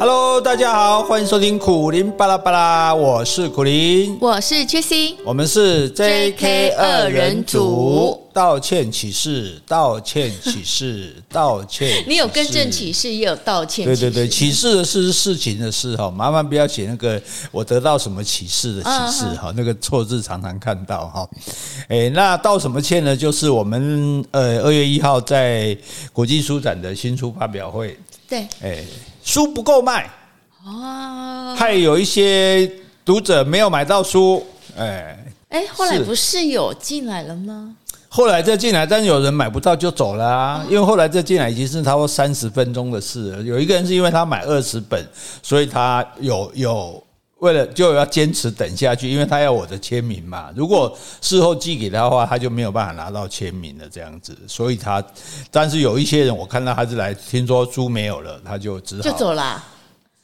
Hello，大家好，欢迎收听苦林巴拉巴拉，我是苦林，我是 Jessie，我们是 JK 二人组。道歉启事，道歉启事，道歉。你有更正启事，也有道歉。对对对，启事是事情的事哈，麻烦不要写那个我得到什么启示的启示哈，那个错字常常看到哈。哎，那道什么歉呢？就是我们呃二月一号在国际书展的新书发表会。对，哎。书不够卖哦，还有一些读者没有买到书，哎哎，后来不是有进来了吗？后来再进来，但是有人买不到就走了啊，因为后来再进来已经是差不多三十分钟的事了。有一个人是因为他买二十本，所以他有有。为了就要坚持等下去，因为他要我的签名嘛。如果事后寄给他的话，他就没有办法拿到签名了。这样子，所以他，但是有一些人，我看到他是来，听说猪没有了，他就只好就走了，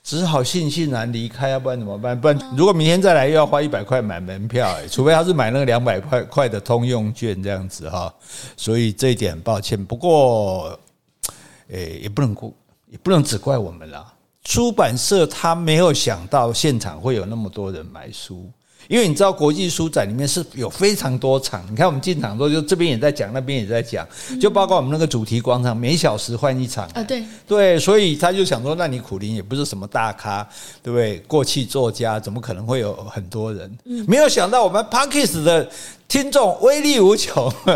只好悻悻然离开。要不然怎么办？不然如果明天再来，又要花一百块买门票。除非他是买那个两百块块的通用券这样子哈。所以这一点抱歉。不过，诶，也不能怪，也不能只怪我们啦。出版社他没有想到现场会有那么多人买书，因为你知道国际书展里面是有非常多场。你看我们进场之后，就这边也在讲，那边也在讲，就包括我们那个主题广场，每小时换一场啊，对对，所以他就想说，那你苦林也不是什么大咖，对不对？过气作家怎么可能会有很多人？没有想到我们 Podcast 的。听众威力无穷，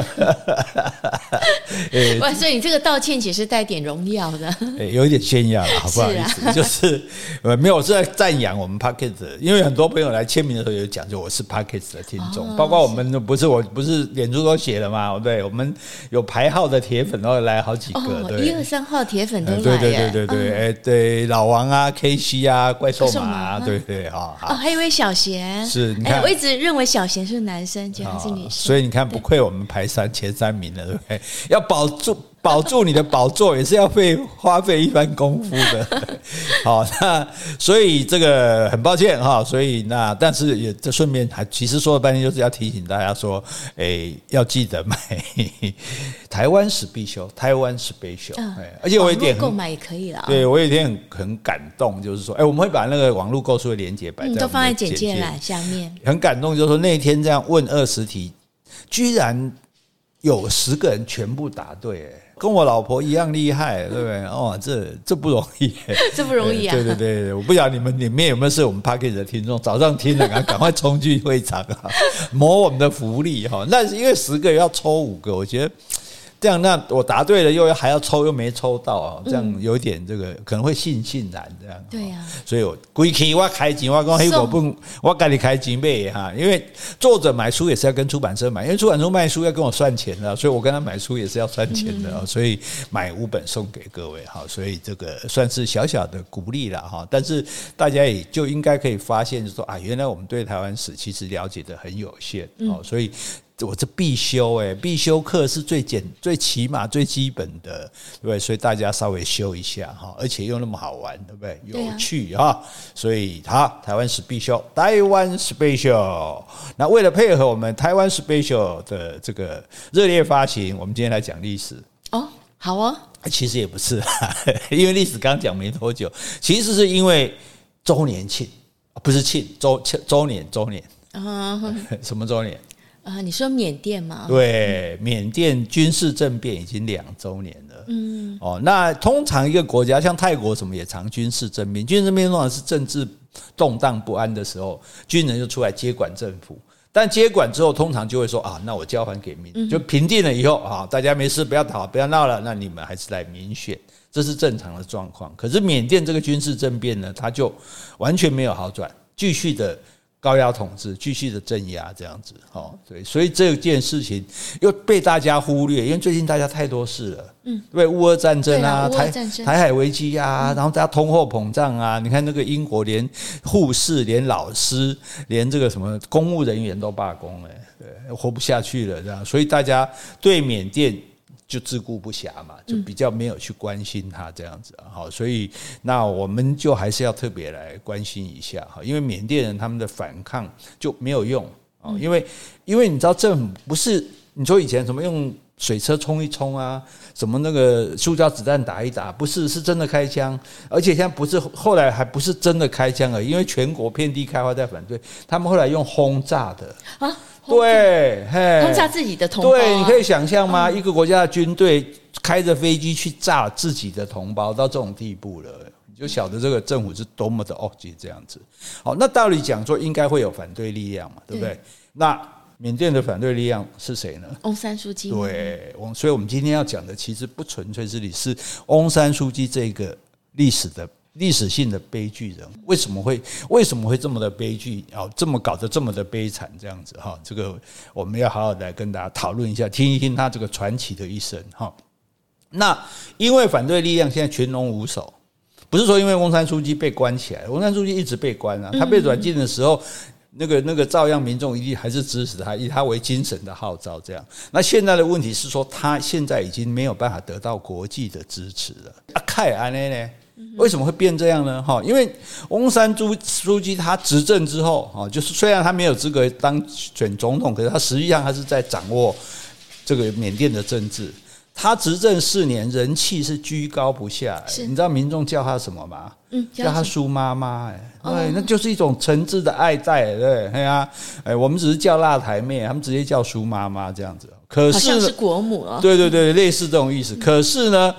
哇！所以你这个道歉其实带点荣耀的，有一点炫耀了，好不好？意思？就是 呃，没有，我是在赞扬我们 Podcast，因为很多朋友来签名的时候有讲，就我是 Podcast 的听众，包括我们不是我不是脸书都写了吗？对，我们有排号的铁粉都来好几个，对，一二三号铁粉都来，对对对对对，哎，对，老王啊，K C 啊，怪兽马啊，对对哈，哦，还有一位小贤，是，你看，我一直认为小贤是男生，所以你看，不愧我们排三前三名了，对不对？要保住保住你的宝座，也是要费花费一番功夫的。好，那所以这个很抱歉哈，所以那但是也这顺便还其实说了半天，就是要提醒大家说，诶，要记得买 台湾史必修，台湾史必修。哎，而且我有一点购买也可以了。对我有一点很很感动，就是说，哎，我们会把那个网络购书的链接摆在，都放在简介栏下面。很感动，就是说那天这样问二十题，居然有十个人全部答对，哎。跟我老婆一样厉害，对不对？哦，这这不容易，这不容易啊！对对对，我不晓得你们里面有没有是我们 p a c k a g e 的听众，早上听了 赶快冲去会场啊，谋我们的福利哈。那是因为十个要抽五个，我觉得。这样，那我答对了，又要还要抽，又没抽到啊！这样有点这个可能会悻悻然这样。对呀，所以我归期我开钱，我讲嘿，我不，我赶紧开钱卖哈。因为作者买书也是要跟出版社买，因为出版社卖书要跟我算钱的，所以我跟他买书也是要算钱的。所以买五本送给各位哈，所以这个算是小小的鼓励了哈。但是大家也就应该可以发现，就说啊，原来我们对台湾史其实了解的很有限哦，所以。我这必修诶，必修课是最简、最起码、最基本的，对不对？所以大家稍微修一下哈，而且又那么好玩，对不对？有趣哈，所以好，台湾是必修，台湾 special。那为了配合我们台湾 special 的这个热烈发行，我们今天来讲历史哦。好啊，其实也不是，因为历史刚讲没多久，其实是因为周年庆，不是庆周周周年周年啊？什么周年？啊，你说缅甸吗？对，缅甸军事政变已经两周年了。嗯，哦，那通常一个国家像泰国什么也常军事政变，军事政变通常是政治动荡不安的时候，军人就出来接管政府。但接管之后，通常就会说啊，那我交还给民，就平定了以后啊，大家没事，不要吵，不要闹了，那你们还是来民选，这是正常的状况。可是缅甸这个军事政变呢，它就完全没有好转，继续的。高压统治，继续的镇压，这样子，哦，对，所以这件事情又被大家忽略，因为最近大家太多事了，嗯，对，乌俄战争啊，台台海危机啊，然后大家通货膨胀啊，你看那个英国连护士、连老师、连这个什么公务人员都罢工了，对，活不下去了，这样，所以大家对缅甸。就自顾不暇嘛，就比较没有去关心他这样子，好，所以那我们就还是要特别来关心一下哈，因为缅甸人他们的反抗就没有用啊，因为因为你知道政府不是你说以前什么用水车冲一冲啊，什么那个塑胶子弹打一打，不是，是真的开枪，而且现在不是后来还不是真的开枪而已，因为全国遍地开花在反对，他们后来用轰炸的啊，对，轰炸自己的同胞，对，你可以想象吗？一个国家的军队开着飞机去炸自己的同胞，到这种地步了，你就晓得这个政府是多么的恶极这样子。好，那道理讲说应该会有反对力量嘛，对不对？对那。缅甸的反对力量是谁呢？翁山书记。对，所以我们今天要讲的其实不纯粹是你是翁山书记这个历史的历史性的悲剧人，为什么会为什么会这么的悲剧啊？这么搞得这么的悲惨这样子哈？这个我们要好好的来跟大家讨论一下，听一听他这个传奇的一生哈。那因为反对力量现在群龙无首，不是说因为翁山书记被关起来，翁山书记一直被关啊，他被软禁的时候。那个那个照样民众一定还是支持他，以他为精神的号召这样。那现在的问题是说，他现在已经没有办法得到国际的支持了。啊，凯安呢？为什么会变这样呢？哈，因为翁山朱书记他执政之后，哈，就是虽然他没有资格当选总统，可是他实际上他是在掌握这个缅甸的政治。他执政四年，人气是居高不下。你知道民众叫他什么吗？嗯，叫他苏妈妈。哎，对，那就是一种诚挚的爱戴。对，对呀，哎，我们只是叫辣台妹，他们直接叫苏妈妈这样子。可是是国母哦。对对对，类似这种意思。可是呢，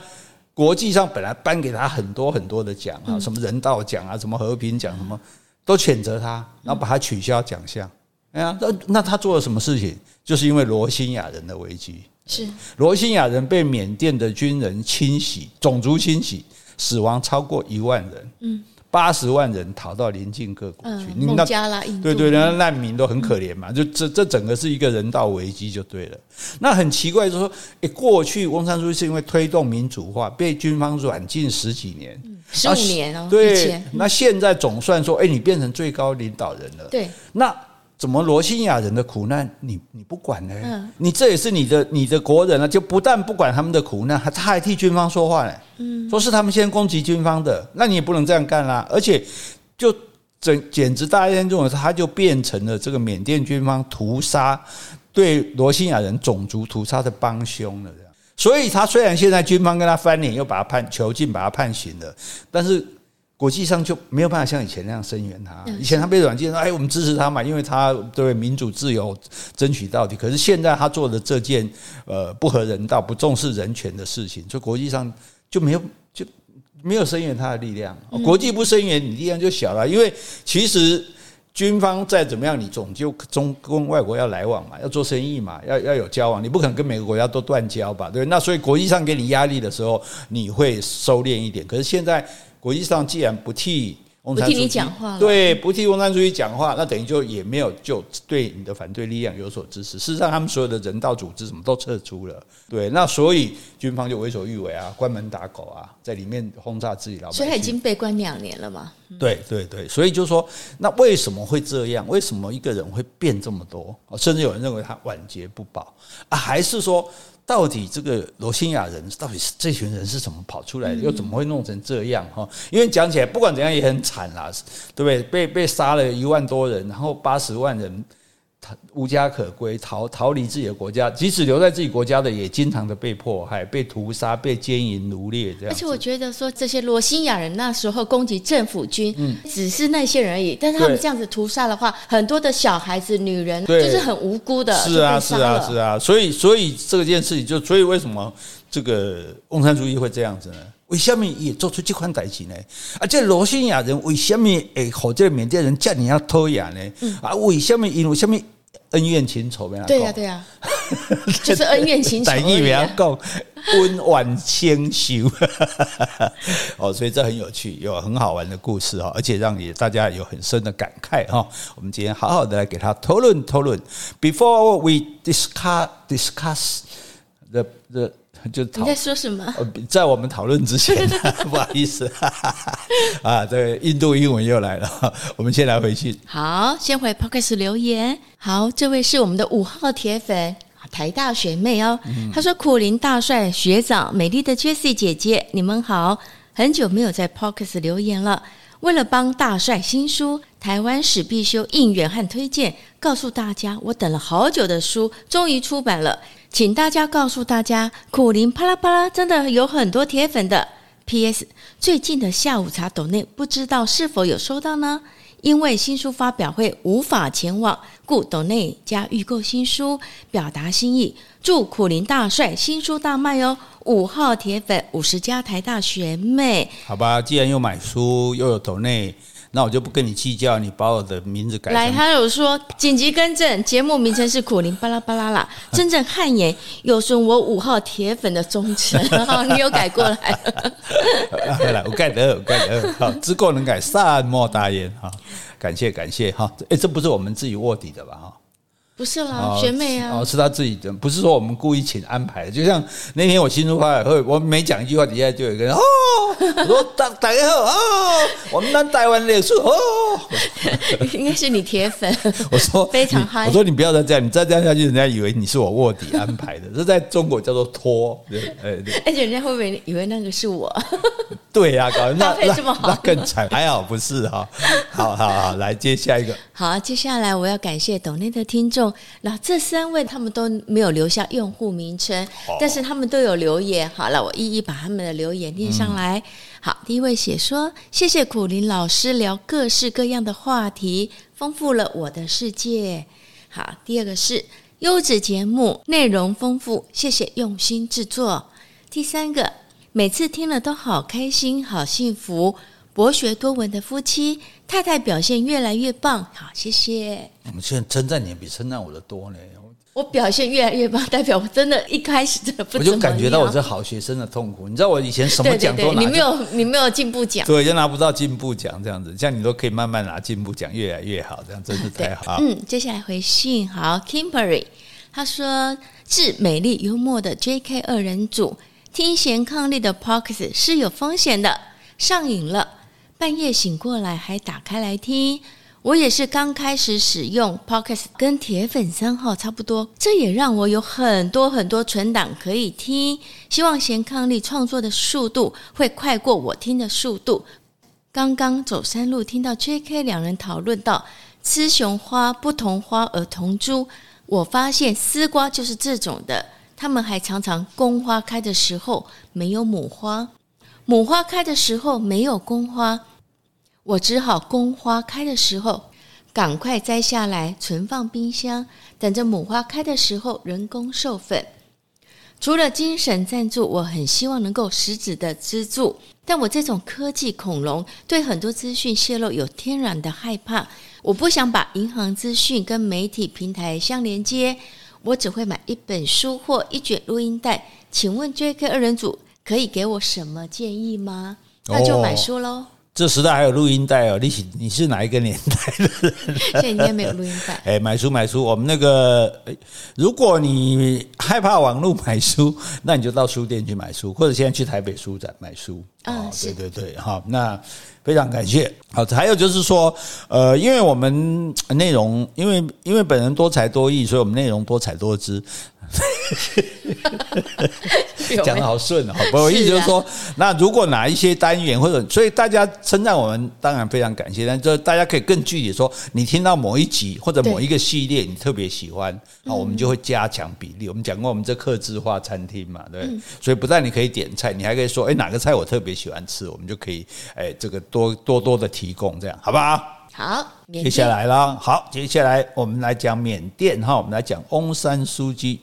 国际上本来颁给他很多很多的奖啊，什么人道奖啊，什么和平奖，什么都谴责他，然后把他取消奖项。哎呀，那那他做了什么事情？就是因为罗兴亚人的危机。是罗兴亚人被缅甸的军人清洗，种族清洗，死亡超过一万人。嗯，八十万人逃到邻近各国去。孟加拉、对对，那难民都很可怜嘛。就这这整个是一个人道危机，就对了。那很奇怪，就是说，诶，过去翁山书记是因为推动民主化，被军方软禁十几年，十五年哦。对，那现在总算说，诶，你变成最高领导人了。对，那。怎么罗兴亚人的苦难你你不管呢？嗯，你这也是你的你的国人啊，就不但不管他们的苦难，还他还替军方说话呢。嗯，说是他们先攻击军方的，那你也不能这样干啦。而且就整简直大家认为，他就变成了这个缅甸军方屠杀对罗兴亚人种族屠杀的帮凶了。所以他虽然现在军方跟他翻脸，又把他判囚禁，把他判刑了，但是。国际上就没有办法像以前那样声援他。以前他被软禁，哎，我们支持他嘛，因为他对民主自由争取到底。可是现在他做的这件呃不合人道、不重视人权的事情，就国际上就没有就没有声援他的力量。国际不声援，你力量就小了。因为其实军方再怎么样，你总就中跟外国要来往嘛，要做生意嘛，要要有交往，你不可能跟每个国家都断交吧？对，那所以国际上给你压力的时候，你会收敛一点。可是现在。国际上既然不替翁山苏姬，不替你讲话，对，不替翁山苏姬讲话，那等于就也没有就对你的反对力量有所支持。事实上，他们所有的人道组织什么都撤出了，对，那所以军方就为所欲为啊，关门打狗啊，在里面轰炸自己老百姓。所以他已经被关两年了嘛？对对对，所以就是说，那为什么会这样？为什么一个人会变这么多？甚至有人认为他晚节不保啊，还是说？到底这个罗兴亚人到底是这群人是怎么跑出来的？又怎么会弄成这样？哈，因为讲起来不管怎样也很惨啦，对不对？被被杀了一万多人，然后八十万人。无家可归，逃逃离自己的国家，即使留在自己国家的，也经常的被迫害、被屠杀、被奸淫奴隶这样。而且我觉得说，这些罗兴亚人那时候攻击政府军，嗯，只是那些人而已。但是他们这样子屠杀的话，很多的小孩子、女人，就是很无辜的，是啊，是啊，是啊。所以，所以这件事情就，所以为什么这个共产主义会这样子呢？为什么也做出这款代志呢？啊，这罗兴亚人为什么会和这个缅甸人这样讨厌呢？嗯、啊，为什么因为什么？恩怨情仇，没对呀、啊，对呀、啊，就是恩怨情仇。等于没讲温婉牵修，哦，所以这很有趣，有很好玩的故事哈，而且让你大家有很深的感慨哈。我们今天好好的来给他讨论讨论。Before we discuss discuss the the 就你在说什么？在我们讨论之前，不好意思，啊，这个印度英文又来了。我们先来回去。好，先回 Podcast 留言。好，这位是我们的五号铁粉，台大学妹哦。他说：“苦林大帅学长，美丽的 Jessie 姐姐，你们好，很久没有在 Podcast 留言了。为了帮大帅新书《台湾史必修》应援和推荐，告诉大家，我等了好久的书终于出版了。”请大家告诉大家，苦苓啪啦啪啦真的有很多铁粉的。P.S. 最近的下午茶抖内不知道是否有收到呢？因为新书发表会无法前往，故抖内加预购新书，表达心意。祝苦苓大帅新书大卖哦！五号铁粉五十加台大学妹，好吧，既然又买书又有抖内。那我就不跟你计较，你把我的名字改。来，他有说紧急更正，节目名称是苦林巴拉巴拉啦。真正汗颜有损我五号铁粉的忠诚，好，你又改过来了。来，我改得，我改得，好，知过能改，善莫大焉，哈，感谢感谢，哈，哎，这不是我们自己卧底的吧，哈。不是啦，学妹啊，哦，是他自己的，不是说我们故意请安排的。就像那天我新书发布会，我每讲一句话，底下就有一个人哦，我说大大家好哦，我们那台湾脸书哦，应该是你铁粉。我说非常嗨，我说你不要再这样，你再这样下去，人家以为你是我卧底安排的。这在中国叫做托，对，哎对，而且人家会不会以为那个是我？对呀、啊，搞那那更惨，还好不是哈。好好好，来接下一个。好，接下来我要感谢抖内的听众。那这三位他们都没有留下用户名称，但是他们都有留言。好了，我一一把他们的留言念上来。好，第一位写说：“谢谢苦林老师聊各式各样的话题，丰富了我的世界。”好，第二个是优质节目，内容丰富，谢谢用心制作。第三个，每次听了都好开心，好幸福。博学多闻的夫妻，太太表现越来越棒，好，谢谢。我们现在称赞你比称赞我的多呢。我表现越来越棒，代表我真的一开始真的不。我就感觉到我是好学生的痛苦。你知道我以前什么奖都拿，你没有你没有进步奖，对，就拿不到进步奖这样子。像你都可以慢慢拿进步奖，越来越好，这样真是太好。嗯，接下来回信，好，Kimberly，他说致美丽幽默的 JK 二人组，听贤伉俪的 Podcast 是有风险的，上瘾了。半夜醒过来还打开来听，我也是刚开始使用 Podcast，跟铁粉三号差不多，这也让我有很多很多存档可以听。希望贤伉俪创作的速度会快过我听的速度。刚刚走山路听到 JK 两人讨论到雌雄花不同花而同株，我发现丝瓜就是这种的，他们还常常公花开的时候没有母花，母花开的时候没有公花。我只好公花开的时候，赶快摘下来存放冰箱，等着母花开的时候人工授粉。除了精神赞助，我很希望能够实质的资助，但我这种科技恐龙对很多资讯泄露有天然的害怕，我不想把银行资讯跟媒体平台相连接，我只会买一本书或一卷录音带。请问 JK 二人组可以给我什么建议吗？那就买书喽。这时代还有录音带哦，你是你是哪一个年代的人？现在应该没有录音带。哎，买书买书，我们那个，如果你害怕网络买书，那你就到书店去买书，或者现在去台北书展买书。啊，对对对，好，那非常感谢。好，还有就是说，呃，因为我们内容，因为因为本人多才多艺，所以我们内容多彩多姿。讲的好顺哦，不我意思就是说，那如果哪一些单元或者，所以大家称赞我们，当然非常感谢。但就大家可以更具体说，你听到某一集或者某一个系列，你特别喜欢，啊，我们就会加强比例。我们讲过，我们这客制化餐厅嘛，对，所以不但你可以点菜，你还可以说，哎，哪个菜我特别喜欢吃，我们就可以，哎，这个多多多的提供，这样好不好？好，接下来啦，好，接下来我们来讲缅甸哈，我们来讲翁山苏姬。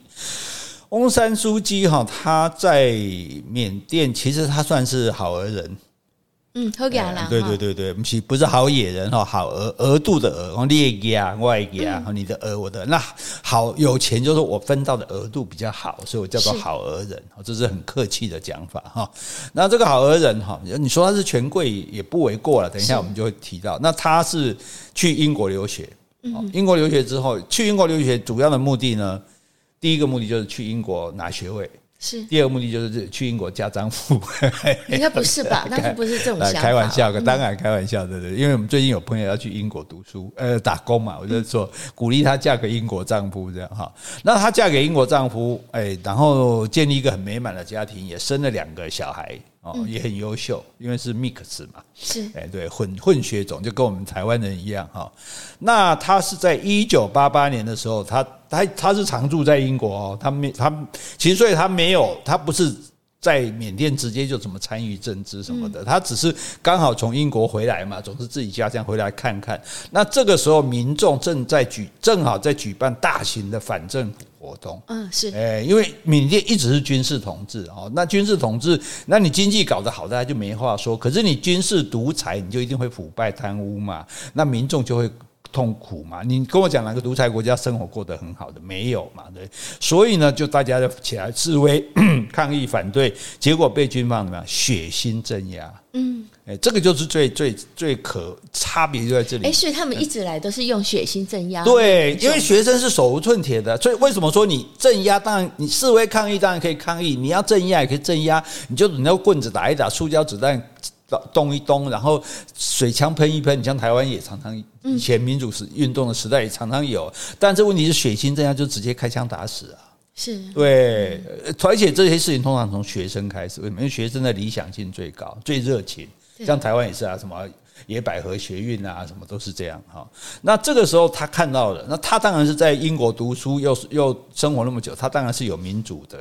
翁山苏姬哈，他在缅甸其实他算是好儿人，嗯，好野人，对对对对，不是不是好野人哈，好额额度的额，你的家我的家，你的额我的那好有钱，就是我分到的额度比较好，所以我叫做好儿人，这是很客气的讲法哈。那这个好儿人哈，你说他是权贵也不为过了，等一下我们就会提到。那他是去英国留学，英国留学之后去英国留学主要的目的呢？第一个目的就是去英国拿学位，是。第二个目的就是去英国嫁丈夫，应该不是吧？那不是这种想法。开玩笑，当然开玩笑，对对。因为我们最近有朋友要去英国读书，呃，打工嘛，我就说鼓励她嫁给英国丈夫这样哈。那她嫁给英国丈夫，哎，然后建立一个很美满的家庭，也生了两个小孩，哦，也很优秀，因为是 mix 嘛，是，哎，对，混混血种，就跟我们台湾人一样哈。那他是在一九八八年的时候，他他他是常住在英国哦，他没他其实所以他没有，他不是。在缅甸直接就怎么参与政治什么的，他只是刚好从英国回来嘛，总是自己家乡回来看看。那这个时候民众正在举，正好在举办大型的反政府活动。嗯，是。哎，因为缅甸一直是军事统治哦，那军事统治，那你经济搞得好，大家就没话说。可是你军事独裁，你就一定会腐败贪污嘛，那民众就会。痛苦嘛？你跟我讲哪个独裁国家生活过得很好的？没有嘛？对，所以呢，就大家就起来示威、抗议、反对，结果被军方怎么样？血腥镇压。嗯，哎，这个就是最最最可差别就在这里。哎，所以他们一直来都是用血腥镇压。对，因为学生是手无寸铁的，所以为什么说你镇压？当然，你示威抗议当然可以抗议，你要镇压也可以镇压，你就你那棍子打一打，塑胶子弹。动一动，然后水枪喷一喷，你像台湾也常常以前民主时运动的时代也常常有，但这问题是血腥镇压就直接开枪打死啊！是对，而且这些事情通常从学生开始，为什么？因为学生的理想性最高，最热情。像台湾也是啊，什么野百合学运啊，什么都是这样哈。那这个时候他看到了，那他当然是在英国读书，又又生活那么久，他当然是有民主的。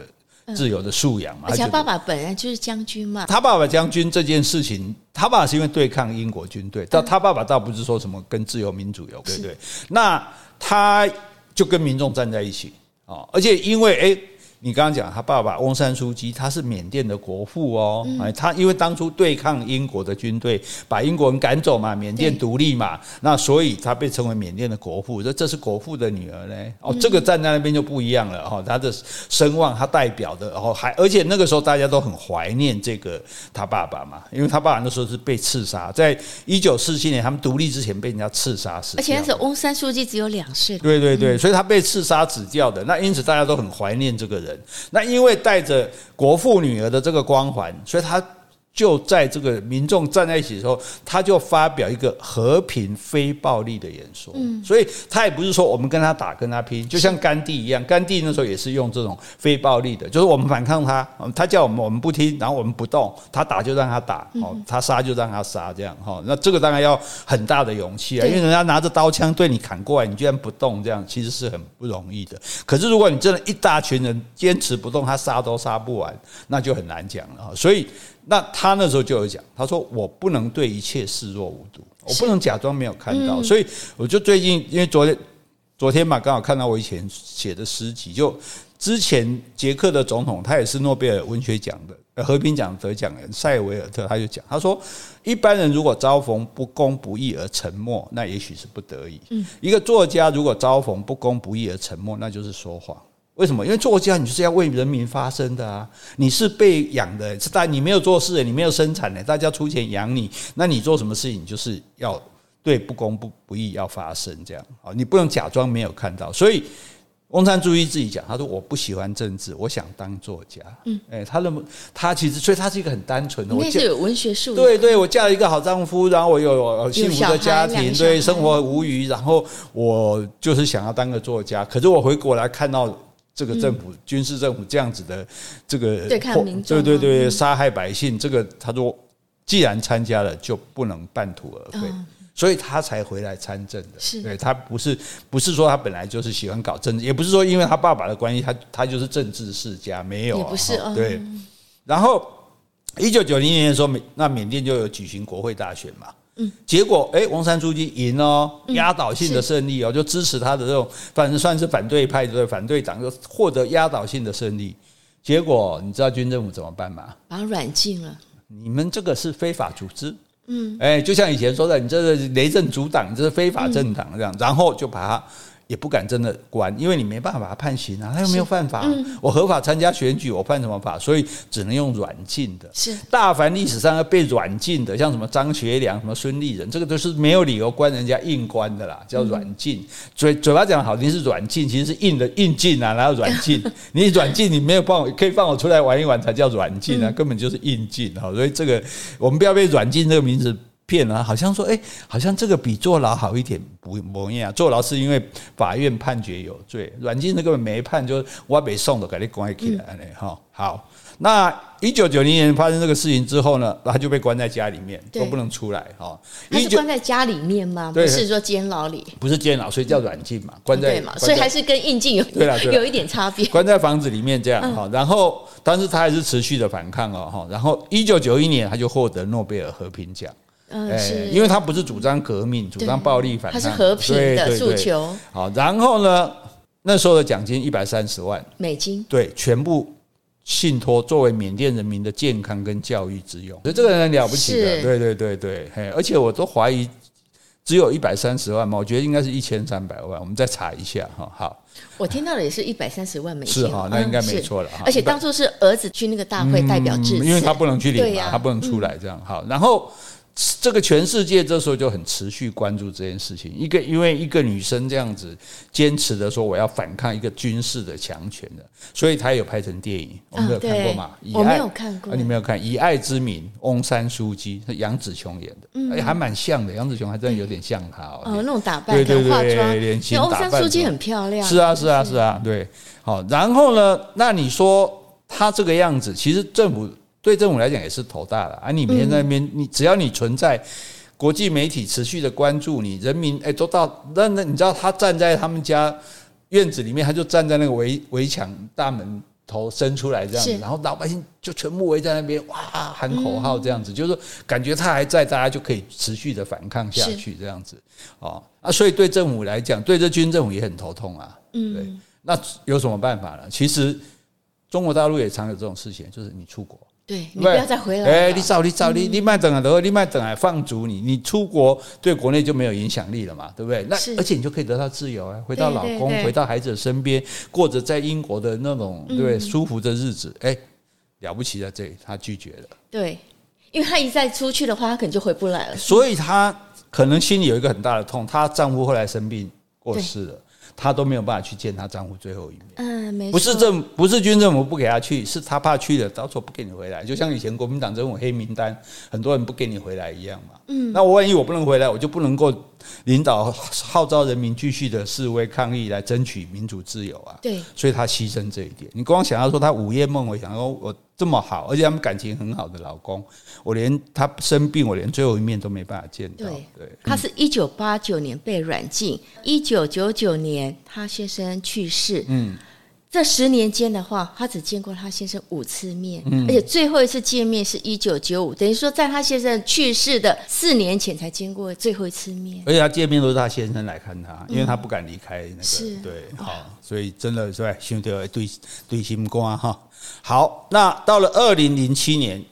自由的素养嘛，而且他爸爸本来就是将军嘛。他爸爸将军这件事情，他爸爸是因为对抗英国军队，但他爸爸倒不是说什么跟自由民主有，对不对？那他就跟民众站在一起啊，而且因为诶。你刚刚讲他爸爸翁山书记，他是缅甸的国父哦，哎，他因为当初对抗英国的军队，把英国人赶走嘛，缅甸独立嘛，那所以他被称为缅甸的国父。这这是国父的女儿呢，哦，这个站在那边就不一样了哈，他的声望，他代表的，然后还而且那个时候大家都很怀念这个他爸爸嘛，因为他爸爸那时候是被刺杀，在一九四七年他们独立之前被人家刺杀死，而且那时候翁山书记只有两岁，对对对，所以他被刺杀死掉的，那因此大家都很怀念这个人。那因为带着国父女儿的这个光环，所以他。就在这个民众站在一起的时候，他就发表一个和平非暴力的演说。嗯，所以他也不是说我们跟他打跟他拼，就像甘地一样，甘地那时候也是用这种非暴力的，就是我们反抗他，他叫我们我们不听，然后我们不动，他打就让他打，哦，他杀就让他杀，这样哈。那这个当然要很大的勇气啊，因为人家拿着刀枪对你砍过来，你居然不动，这样其实是很不容易的。可是如果你真的一大群人坚持不动，他杀都杀不完，那就很难讲了。所以。那他那时候就有讲，他说我不能对一切视若无睹，我不能假装没有看到。所以我就最近，因为昨天昨天嘛，刚好看到我以前写的诗集，就之前捷克的总统，他也是诺贝尔文学奖的和平奖得奖人塞维尔特，他就讲，他说一般人如果遭逢不公不义而沉默，那也许是不得已；一个作家如果遭逢不公不义而沉默，那就是说谎。为什么？因为作家你就是要为人民发声的啊！你是被养的，是但你没有做事，你没有生产的，大家出钱养你，那你做什么事情就是要对不公不不义要发声，这样啊！你不能假装没有看到。所以翁山注意自己讲，他说我不喜欢政治，我想当作家。嗯，哎，他那么他其实，所以他是一个很单纯的，我是有文学素养。对对，我嫁了一个好丈夫，然后我有幸福的家庭，对生活无虞，然后我就是想要当个作家。可是我回国来看到。这个政府、军事政府这样子的这个对抗民众，对对对，杀害百姓，这个他说，既然参加了，就不能半途而废，所以他才回来参政的。是，对他不是不是说他本来就是喜欢搞政治，也不是说因为他爸爸的关系，他他就是政治世家，没有，也不是。对，然后一九九零年的时候，那缅甸就有举行国会大选嘛。嗯，结果哎，王山书记赢哦，压倒性的胜利哦，就支持他的这种，反正算是反对派的反对党，就获得压倒性的胜利。结果你知道军政府怎么办吗？把他软禁了。你们这个是非法组织，嗯，哎，就像以前说的，你这个雷震主党，你这是非法政党这样，然后就把他。也不敢真的关，因为你没办法判刑啊，他又没有犯法。嗯、我合法参加选举，我犯什么法？所以只能用软禁的。是大凡历史上要被软禁的，像什么张学良、什么孙立人，这个都是没有理由关人家硬关的啦，叫软禁。嘴嘴巴讲好听是软禁，其实是硬的硬禁啊，哪有软禁？你软禁你没有放，可以放我出来玩一玩才叫软禁啊，根本就是硬禁。好，所以这个我们不要被软禁这个名字骗了，好像说，哎，好像这个比坐牢好一点，不不一样。坐牢是因为法院判决有罪，软禁的根本没判，就我被送的，给你关起来嘞哈。好，那一九九零年发生这个事情之后呢，他就被关在家里面，都不能出来哈。他是关在家里面吗？不是说监牢里？不是监牢，所以叫软禁嘛，关在嘛，所以还是跟硬禁有对了，有一点差别。关在房子里面这样哈，然后但是他还是持续的反抗哦哈。然后一九九一年他就获得诺贝尔和平奖。嗯，是，因为他不是主张革命，主张暴力反抗，他是和平的诉求。好，然后呢，那时候的奖金一百三十万美金，对，全部信托作为缅甸人民的健康跟教育之用。所以这个人很了不起的，对对对对，嘿，而且我都怀疑只有一百三十万嘛，我觉得应该是一千三百万，我们再查一下哈。好，我听到的也是一百三十万美金，是哈，那应该没错了哈。而且当初是儿子去那个大会代表致辞，因为他不能去领嘛，他不能出来这样。好，然后。这个全世界这时候就很持续关注这件事情。一个因为一个女生这样子坚持的说我要反抗一个军事的强权的，所以她有拍成电影，我们有看过吗？我没有看过，你没有看《以爱之名》，翁山苏姬是杨紫琼演的，嗯，还蛮像的。杨紫琼还真的有点像她哦，那种打扮，对对对，脸型打扮。翁山苏姬很漂亮，是啊是啊是啊，对。好，然后呢？那你说她这个样子，其实政府。对政府来讲也是头大了啊！你每天在那边，你只要你存在，国际媒体持续的关注你，人民哎都到那那你知道他站在他们家院子里面，他就站在那个围围墙大门头伸出来这样子，然后老百姓就全部围在那边哇喊口号这样子，就是说感觉他还在，大家就可以持续的反抗下去这样子哦啊！所以对政府来讲，对这军政府也很头痛啊。嗯，对，那有什么办法呢？其实中国大陆也常有这种事情，就是你出国。对，你不要再回来。哎，你走你走你，你慢等啊，你慢等啊，放逐你，你出国对国内就没有影响力了嘛，对不对？那而且你就可以得到自由啊，回到老公，回到孩子的身边，过着在英国的那种对舒服的日子。哎，了不起在这里，他拒绝了。对，因为他一再出去的话，他可能就回不来了。所以她可能心里有一个很大的痛，她丈夫后来生病过世了。她都没有办法去见她丈夫最后一面。嗯，没错。不是政，不是军政府不给她去，是她怕去了，到时候不给你回来。就像以前国民党这种黑名单，很多人不给你回来一样嘛。嗯。那我万一我不能回来，我就不能够领导号召人民继续的示威抗议，来争取民主自由啊。对。所以他牺牲这一点。你光想要说他午夜梦回，想说我这么好，而且他们感情很好的老公，我连他生病，我连最后一面都没办法见到。对，对，他是一九八九年被软禁，一九九九年他先生去世。嗯，这十年间的话，他只见过他先生五次面，嗯，而且最后一次见面是一九九五，等于说在他先生去世的四年前才见过最后一次面。而且他见面都是他先生来看他，因为他不敢离开那个。是，对，好，所以真的是吧，兄弟对对心肝哈。好，那到了二零零七年，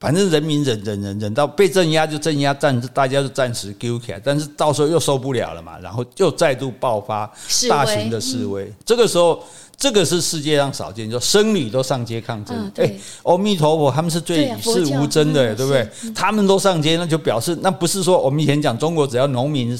反正人民忍忍忍忍到被镇压就镇压，暂大家就暂时丢起来，但是到时候又受不了了嘛，然后又再度爆发大型的示威。这个时候，这个是世界上少见，就僧侣都上街抗争。哎，阿弥陀佛，他们是最与世无争的，对不对？他们都上街，那就表示那不是说我们以前讲中国只要农民。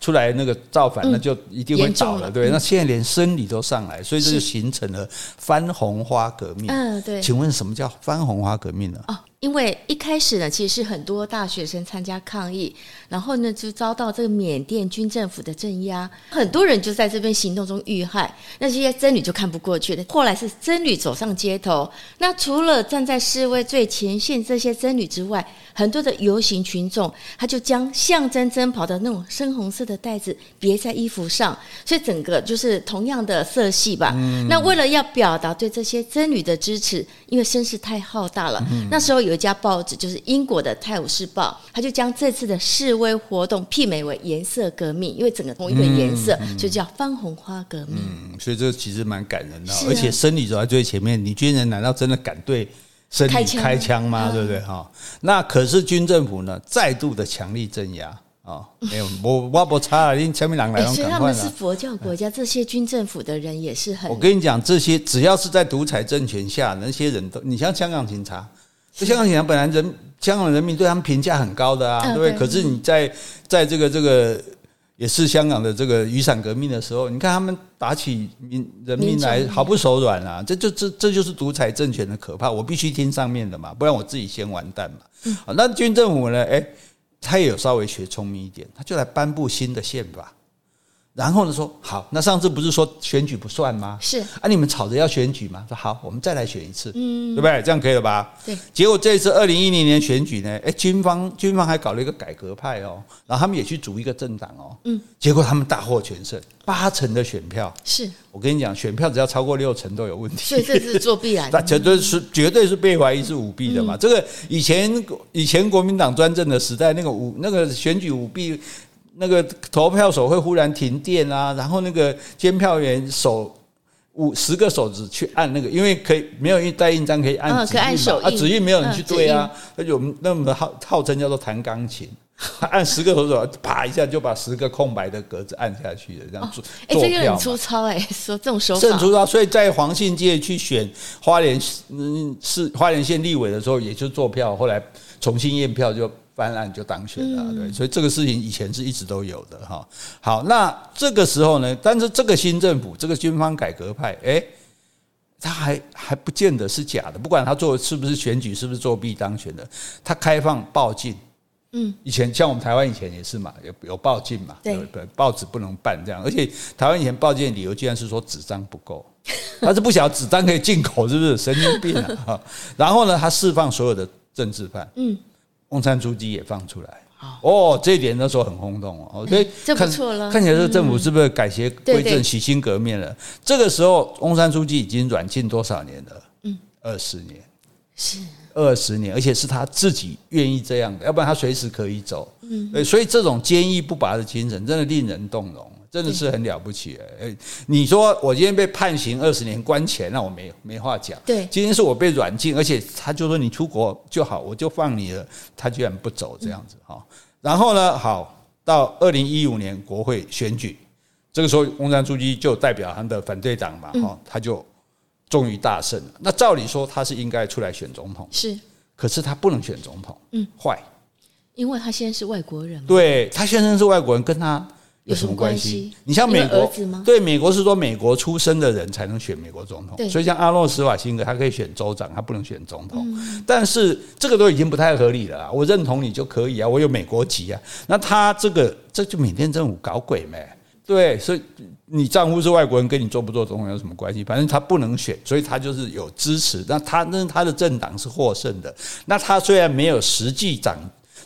出来那个造反，那就一定会倒了，对。那现在连僧侣都上来，所以这就形成了番红花革命。嗯，对。请问什么叫番红花革命呢？哦，因为一开始呢，其实是很多大学生参加抗议，然后呢就遭到这个缅甸军政府的镇压，很多人就在这边行动中遇害。那这些僧侣就看不过去了，后来是僧侣走上街头。那除了站在示威最前线这些僧侣之外，很多的游行群众，他就将象征僧袍的那种深红色的带子别在衣服上，所以整个就是同样的色系吧。嗯、那为了要表达对这些僧侣的支持，因为声势太浩大了，嗯、那时候有一家报纸，就是英国的《泰晤士报》，他就将这次的示威活动媲美为颜色革命，因为整个同一个颜色，嗯、就叫番红花革命。嗯，所以这其实蛮感人的，啊、而且生理走在最前面，你军人难道真的敢对？僧侣开枪吗？对不对？哈，那可是军政府呢，再度的强力镇压啊！没有，我我不差了，因为前面两个来，所以他们是佛教国家，这些军政府的人也是很。我跟你讲，这些只要是在独裁政权下，那些人都，你像香港警察，这香港警察本来人，香港人民对他们评价很高的啊，对不对？可是你在在这个这个。也是香港的这个雨伞革命的时候，你看他们打起民人民来毫不手软啊！这就这这就是独裁政权的可怕。我必须听上面的嘛，不然我自己先完蛋嘛。好，那军政府呢？哎，他也有稍微学聪明一点，他就来颁布新的宪法。然后呢，说好，那上次不是说选举不算吗？是啊，你们吵着要选举吗？说好，我们再来选一次，嗯，对不对？这样可以了吧？对。结果这次二零一零年选举呢，诶，军方军方还搞了一个改革派哦，然后他们也去组一个政党哦，嗯，结果他们大获全胜，八成的选票。是我跟你讲，选票只要超过六成都有问题，所以这是作弊来的，那 绝对是绝对是被怀疑是舞弊的嘛。嗯、这个以前以前国民党专政的时代，那个舞那个选举舞弊。那个投票手会忽然停电啊，然后那个监票员手五十个手指去按那个，因为可以没有一带印章可以按指印嘛，哦、啊指印没有人去对啊，那就那么号号称叫做弹钢琴，按十个手指，啪一下就把十个空白的格子按下去了，这样做。哎、这个很粗糙哎，说这种手法。很粗糙，所以在黄信介去选花莲嗯是花莲县立委的时候，也就做票，后来重新验票就。翻案就当选了，对，所以这个事情以前是一直都有的哈。好，那这个时候呢，但是这个新政府，这个军方改革派，哎，他还还不见得是假的，不管他做是不是选举，是不是作弊当选的，他开放报禁，嗯，以前像我们台湾以前也是嘛，有有报禁嘛，对，报纸不能办这样，而且台湾以前报禁的理由居然是说纸张不够，他是不晓得纸张可以进口，是不是？神经病啊？然后呢，他释放所有的政治犯，嗯。翁山苏姬也放出来哦，这一点那时候很轰动哦，所以这不错了。看起来这政府是不是改邪归正、洗心革面了？这个时候，翁山书记已经软禁多少年了？嗯，二十年，是二十年，而且是他自己愿意这样的，要不然他随时可以走。嗯，所以这种坚毅不拔的精神，真的令人动容。真的是很了不起哎！你说我今天被判刑二十年关起来，那我没没话讲。对，今天是我被软禁，而且他就说你出国就好，我就放你了。他居然不走这样子哈。然后呢，好，到二零一五年国会选举，这个时候翁山书记就代表他的反对党嘛哈，他就终于大胜了。那照理说他是应该出来选总统，是，可是他不能选总统，嗯，坏，因为他现在是外国人。对，他先生是外国人，跟他。有什么关系？你像美国，对美国是说美国出生的人才能选美国总统，所以像阿诺斯瓦辛格，他可以选州长，他不能选总统。但是这个都已经不太合理了。我认同你就可以啊，我有美国籍啊。那他这个这就缅甸政府搞鬼没？对，所以你丈夫是外国人，跟你做不做总统有什么关系？反正他不能选，所以他就是有支持。那他那他的政党是获胜的。那他虽然没有实际掌。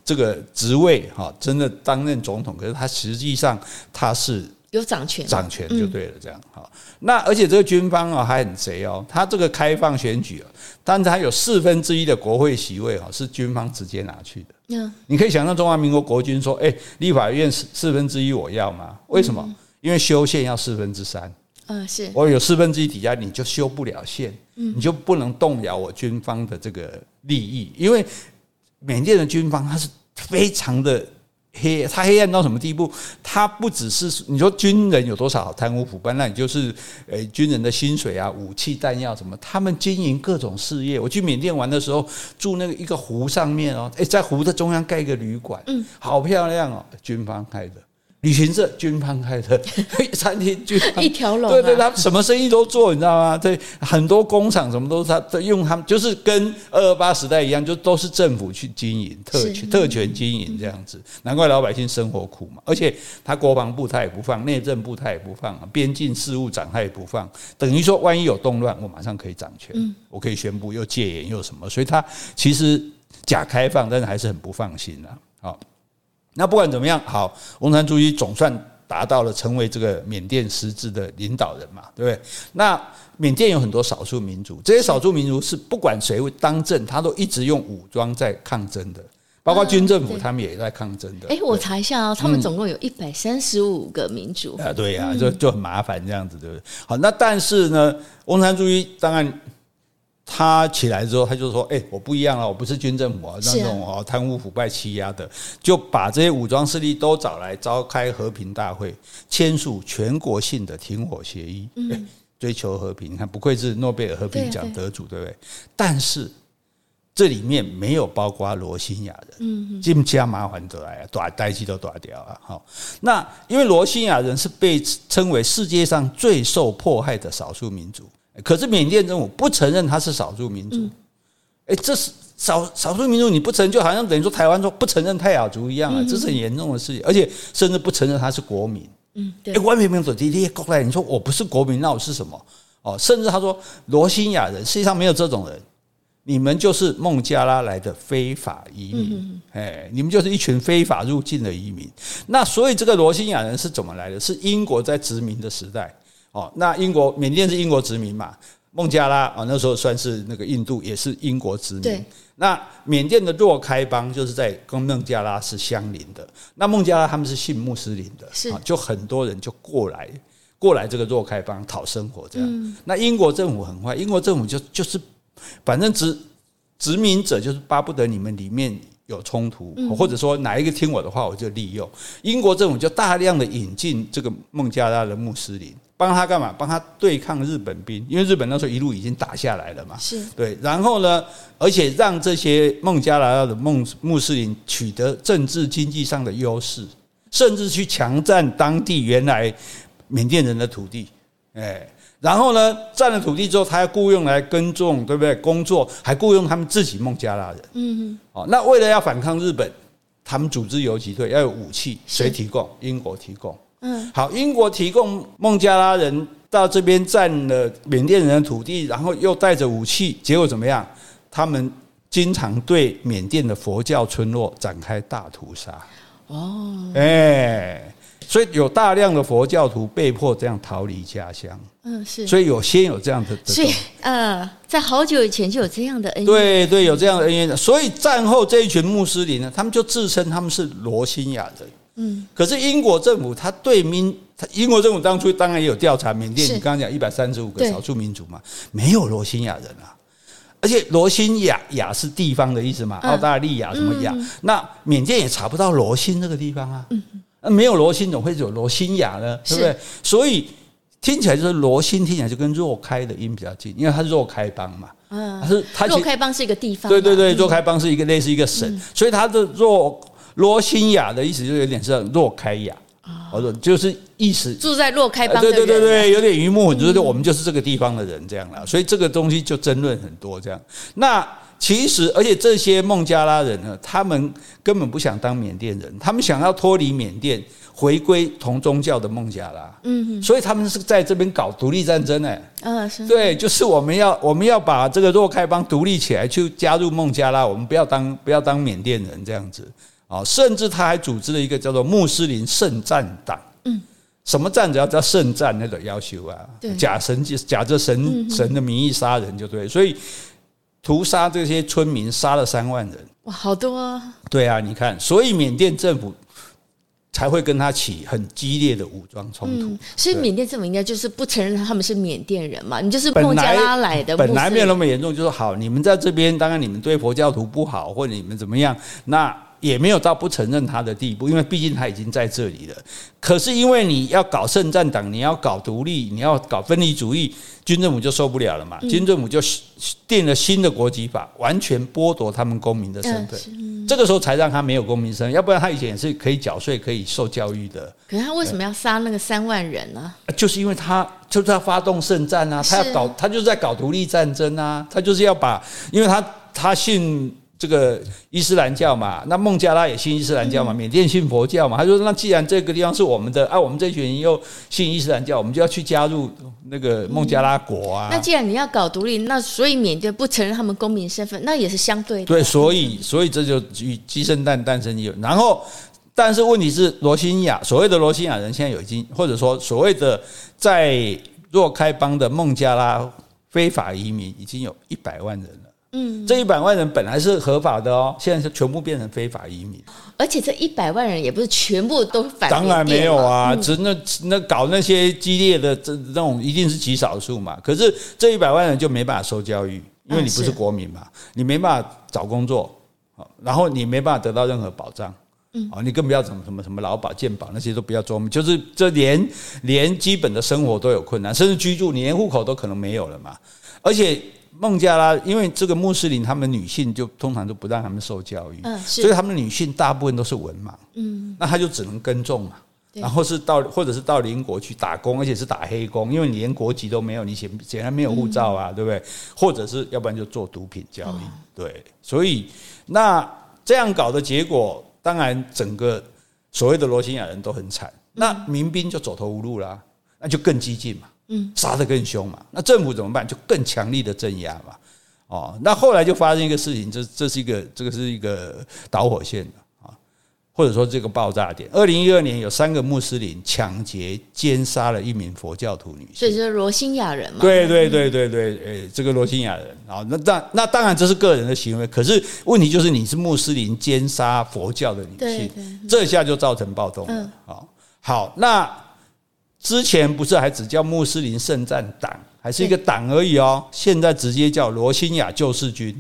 这个职位哈，真的担任总统，可是他实际上他是有掌权，掌权就对了，这样哈。那而且这个军方啊还很贼哦，他这个开放选举啊，但是他有四分之一的国会席位哈是军方直接拿去的。嗯，你可以想象中华民国国军说，哎，立法院四四分之一我要吗？为什么？因为修宪要四分之三。嗯，是我有四分之一底下你就修不了宪，你就不能动摇我军方的这个利益，因为缅甸的军方他是。非常的黑，他黑暗到什么地步？他不只是你说军人有多少贪污腐败，那你就是呃军人的薪水啊、武器弹药什么，他们经营各种事业。我去缅甸玩的时候，住那个一个湖上面哦，诶，在湖的中央盖一个旅馆，嗯，好漂亮哦，军方开的。旅行社军方开的餐厅，军方一条龙，对对，他什么生意都做，你知道吗？对，很多工厂什么都是他都用他们，就是跟二二八时代一样，就都是政府去经营，特权特权经营这样子。难怪老百姓生活苦嘛。而且他国防部他也不放，内政部他也不放，边境事务长他也不放。等于说，万一有动乱，我马上可以掌权，我可以宣布又戒严又什么。所以他其实假开放，但是还是很不放心啊。好。那不管怎么样，好，翁山苏姬总算达到了成为这个缅甸实质的领导人嘛，对不对？那缅甸有很多少数民族，这些少数民族是不管谁会当政，他都一直用武装在抗争的，包括军政府，他们也在抗争的。哎，我查一下啊，他们总共有一百三十五个民族啊，对呀，就就很麻烦这样子，对不对？好，那但是呢，翁山苏姬当然。他起来之后，他就说：“哎，我不一样了，我不是军政府啊，那种哦贪污腐败欺压的，就把这些武装势力都找来召开和平大会，签署全国性的停火协议，嗯，追求和平。你看，不愧是诺贝尔和平奖得主，对不对？但是这里面没有包括罗兴亚人，嗯，这么加麻烦得来啊，打代机都打掉了。好，那因为罗兴亚人是被称为世界上最受迫害的少数民族。可是缅甸政府不承认他是少数民族，哎，这是少少数民族你不承认，就好像等于说台湾说不承认泰雅族一样啊，这是很严重的事情，而且甚至不承认他是国民。嗯，对。外面没有走地铁过来，你说我不是国民，那我是什么？哦，甚至他说罗兴亚人，实际上没有这种人。你们就是孟加拉来的非法移民，哎，你们就是一群非法入境的移民。那所以这个罗兴亚人是怎么来的？是英国在殖民的时代哦。那英国缅甸是英国殖民嘛？孟加拉啊，那时候算是那个印度也是英国殖民。那缅甸的若开邦就是在跟孟加拉是相邻的。那孟加拉他们是信穆斯林的，是就很多人就过来过来这个若开邦讨生活这样。那英国政府很坏，英国政府就就是。反正殖殖民者就是巴不得你们里面有冲突，或者说哪一个听我的话，我就利用。英国政府就大量的引进这个孟加拉的穆斯林，帮他干嘛？帮他对抗日本兵，因为日本那时候一路已经打下来了嘛。是对，然后呢，而且让这些孟加拉的孟穆斯林取得政治经济上的优势，甚至去强占当地原来缅甸人的土地，哎。然后呢，占了土地之后，他要雇佣来耕种，对不对？工作还雇佣他们自己孟加拉人。嗯，哦，那为了要反抗日本，他们组织游击队，要有武器，谁提供？英国提供。嗯，好，英国提供孟加拉人到这边占了缅甸人的土地，然后又带着武器，结果怎么样？他们经常对缅甸的佛教村落展开大屠杀。哦，哎。所以有大量的佛教徒被迫这样逃离家乡。嗯，是。所以有先有这样的，所以呃，在好久以前就有这样的恩怨。对对，有这样的恩怨。所以战后这一群穆斯林呢，他们就自称他们是罗兴亚人。嗯。可是英国政府他对民，英国政府当初当然也有调查缅甸。你刚刚讲一百三十五个少数民族嘛，没有罗兴亚人啊。而且罗兴亚亚是地方的意思嘛，澳大利亚什么亚？那缅甸也查不到罗兴这个地方啊。嗯。那没有罗兴，怎么会有罗兴亚呢？对不对？所以听起来就是罗兴，听起来就跟若开的音比较近，因为它是若开邦嘛。嗯，它是它若开邦是一个地方。对对对，若开邦是一个类似一个省，所以它的若罗兴亚的意思就有点像若开亚，我说就是意思住在若开邦。对对对对，有点鱼目混珠，就是我们就是这个地方的人这样了。所以这个东西就争论很多这样。那。其实，而且这些孟加拉人呢，他们根本不想当缅甸人，他们想要脱离缅甸，回归同宗教的孟加拉。嗯，所以他们是在这边搞独立战争呢。嗯，是。对，就是我们要我们要把这个若开邦独立起来，去加入孟加拉，我们不要当不要当缅甸人这样子啊。甚至他还组织了一个叫做穆斯林圣战党。嗯，什么战只要叫圣战那个要求啊？对，假神就假着神神的名义杀人就对，所以。屠杀这些村民，杀了三万人，哇，好多啊！对啊，你看，所以缅甸政府才会跟他起很激烈的武装冲突。嗯，所以缅甸政府应该就是不承认他们是缅甸人嘛？你就是孟加拉来的，本来没有那么严重，就是好，你们在这边，当然你们对佛教徒不好，或者你们怎么样，那。也没有到不承认他的地步，因为毕竟他已经在这里了。可是因为你要搞圣战党，你要搞独立，你要搞分离主义，军政府就受不了了嘛。军政府就定了新的国籍法，完全剥夺他们公民的身份。这个时候才让他没有公民身份，要不然他以前也是可以缴税、可以受教育的。可是他为什么要杀那个三万人呢？就是因为他就是要发动圣战啊，他要搞，他就是在搞独立战争啊，他就是要把，因为他他信。这个伊斯兰教嘛，那孟加拉也信伊斯兰教嘛，缅甸信佛教嘛。他说：“那既然这个地方是我们的，啊，我们这群人又信伊斯兰教，我们就要去加入那个孟加拉国啊。”那既然你要搞独立，那所以缅甸不承认他们公民身份，那也是相对的。对，所以所以这就与鸡生蛋，蛋生鸡。然后，但是问题是，罗兴亚所谓的罗兴亚人现在有已经，或者说所谓的在若开邦的孟加拉非法移民已经有一百万人了。嗯，这一百万人本来是合法的哦，现在是全部变成非法移民。而且这一百万人也不是全部都反，当然没有啊，只那那搞那些激烈的这这种一定是极少数嘛。可是这一百万人就没办法受教育，因为你不是国民嘛，你没办法找工作，然后你没办法得到任何保障，嗯，你更不要什么什么什么劳保健保那些都不要做，就是这连连基本的生活都有困难，甚至居住你连户口都可能没有了嘛，而且。孟加拉，因为这个穆斯林，他们女性就通常都不让他们受教育，嗯，所以他们女性大部分都是文盲，嗯，那他就只能耕种嘛，然后是到或者是到邻国去打工，而且是打黑工，因为你连国籍都没有，你显显然没有护照啊，对不对？或者是要不然就做毒品交易，对。所以那这样搞的结果，当然整个所谓的罗兴亚人都很惨，那民兵就走投无路啦，那就更激进嘛，嗯，杀得更凶嘛。那政府怎么办？就更强力的镇压嘛。哦，那后来就发生一个事情，这这是一个这个是一个导火线啊，或者说这个爆炸点。二零一二年有三个穆斯林抢劫奸杀了一名佛教徒女性，所以是罗兴亚人嘛？对对对对对，诶，这个罗兴亚人啊，那当那当然这是个人的行为，可是问题就是你是穆斯林奸杀佛教的女性，这下就造成暴动了。好，好，那之前不是还只叫穆斯林圣战党？还是一个党而已哦，现在直接叫罗兴亚救世军，